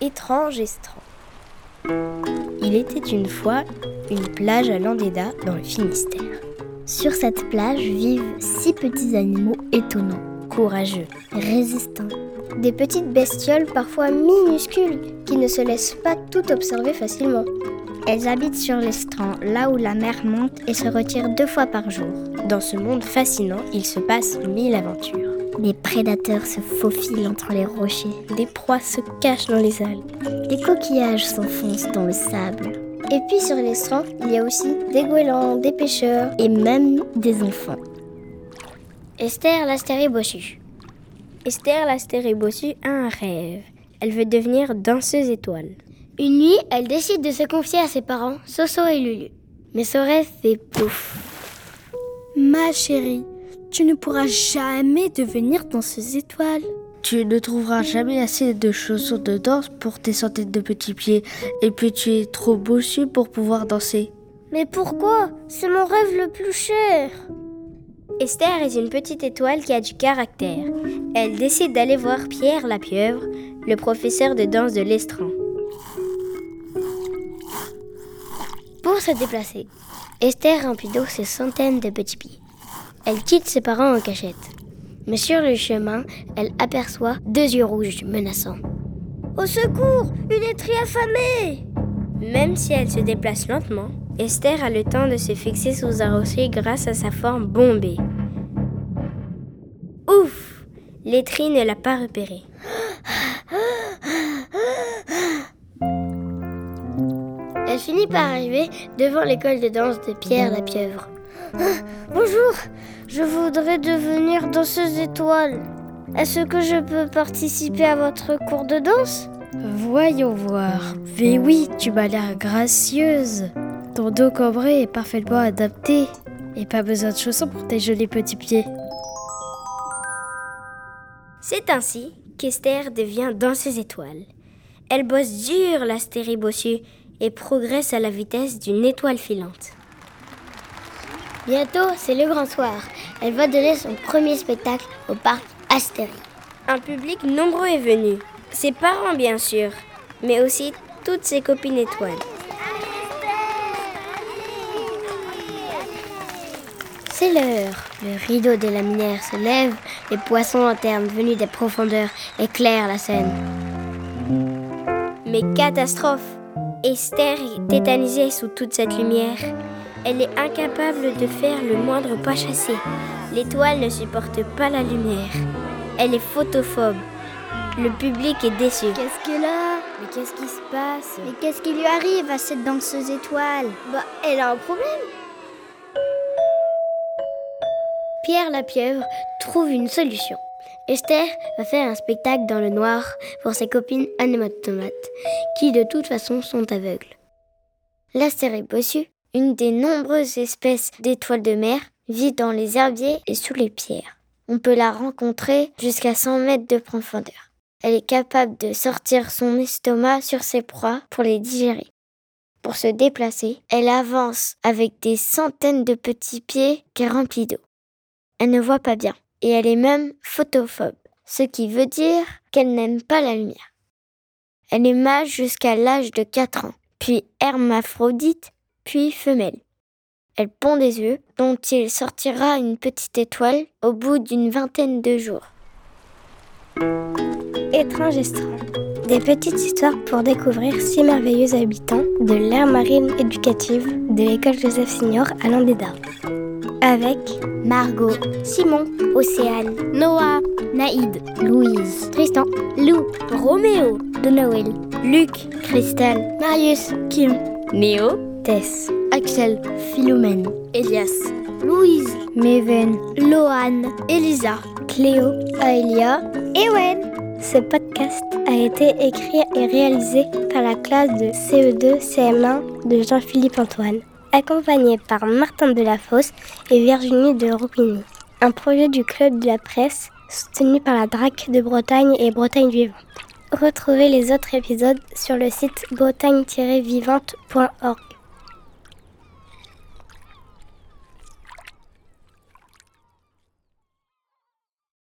Étrange Estran. Il était une fois une plage à Landéda dans le Finistère. Sur cette plage vivent six petits animaux étonnants, courageux, résistants. Des petites bestioles parfois minuscules qui ne se laissent pas tout observer facilement. Elles habitent sur l'estran, là où la mer monte et se retire deux fois par jour. Dans ce monde fascinant, il se passe mille aventures. Les prédateurs se faufilent entre les rochers. Des proies se cachent dans les algues. Les coquillages s'enfoncent dans le sable. Et puis sur l'estran, il y a aussi des goélands, des pêcheurs et même des enfants. Esther l'astérie bossu. Esther l'astérie bossu a un rêve. Elle veut devenir danseuse étoile. Une nuit, elle décide de se confier à ses parents, Soso et Lulu. Mais ce rêve fait pouf. Ma chérie, tu ne pourras jamais devenir danseuse étoile. Tu ne trouveras jamais assez de chaussures de danse pour tes centaines de petits pieds. Et puis tu es trop bossu pour pouvoir danser. Mais pourquoi? C'est mon rêve le plus cher. Esther est une petite étoile qui a du caractère. Elle décide d'aller voir Pierre la pieuvre, le professeur de danse de l'Estran. Pour se déplacer, Esther remplit d'eau ses centaines de petits pieds. Elle quitte ses parents en cachette. Mais sur le chemin, elle aperçoit deux yeux rouges menaçants. Au secours Une étrie affamée Même si elle se déplace lentement, Esther a le temps de se fixer sous un rocher grâce à sa forme bombée. Ouf L'étrie ne l'a pas repérée. Elle finit par arriver devant l'école de danse de Pierre la pieuvre. Bonjour, je voudrais devenir danseuse étoile. Est-ce que je peux participer à votre cours de danse? Voyons voir. Mais oui, tu m'as l'air gracieuse. Ton dos cambré est parfaitement adapté. Et pas besoin de chaussons pour tes jolis petits pieds. C'est ainsi qu'Esther devient danseuse étoile. Elle bosse dur l'astérie bossu et progresse à la vitesse d'une étoile filante. Bientôt, c'est le grand soir. Elle va donner son premier spectacle au parc Astérie. Un public nombreux est venu. Ses parents, bien sûr, mais aussi toutes ses copines étoiles. C'est l'heure. Le rideau des laminaires se lève, les poissons lanternes venus des profondeurs éclairent la scène. Mais catastrophe Esther est tétanisée sous toute cette lumière. Elle est incapable de faire le moindre pas chassé. L'étoile ne supporte pas la lumière. Elle est photophobe. Le public est déçu. Qu'est-ce qu'elle a Mais qu'est-ce qui se passe? Mais qu'est-ce qui lui arrive à cette danseuse étoile Bah, elle a un problème. Pierre la pieuvre trouve une solution. Esther va faire un spectacle dans le noir pour ses copines anématomates, qui de toute façon sont aveugles. L'astérie bossu, une des nombreuses espèces d'étoiles de mer, vit dans les herbiers et sous les pierres. On peut la rencontrer jusqu'à 100 mètres de profondeur. Elle est capable de sortir son estomac sur ses proies pour les digérer. Pour se déplacer, elle avance avec des centaines de petits pieds qu'elle remplit d'eau. Elle ne voit pas bien et elle est même photophobe, ce qui veut dire qu'elle n'aime pas la lumière. Elle est mâle jusqu'à l'âge de 4 ans, puis hermaphrodite, puis femelle. Elle pond des œufs dont il sortira une petite étoile au bout d'une vingtaine de jours. Étrange Estran. Des petites histoires pour découvrir six merveilleux habitants de l'ère marine éducative de l'école Joseph Signor à Landéda. Avec Margot, Simon, Océane, Noah, Naïd, Louise, Tristan, Lou, Roméo, de Noël, Luc, Christelle, Marius, Kim, Néo, Axel, Philomène, Elias, Louise, Meven, Loane, Elisa, Cléo, Aelia et Wen. Ce podcast a été écrit et réalisé par la classe de CE2 CM1 de Jean-Philippe Antoine, accompagné par Martin Delafosse et Virginie de Roupigny. Un projet du Club de la Presse soutenu par la DRAC de Bretagne et Bretagne Vivante. Retrouvez les autres épisodes sur le site bretagne-vivante.org.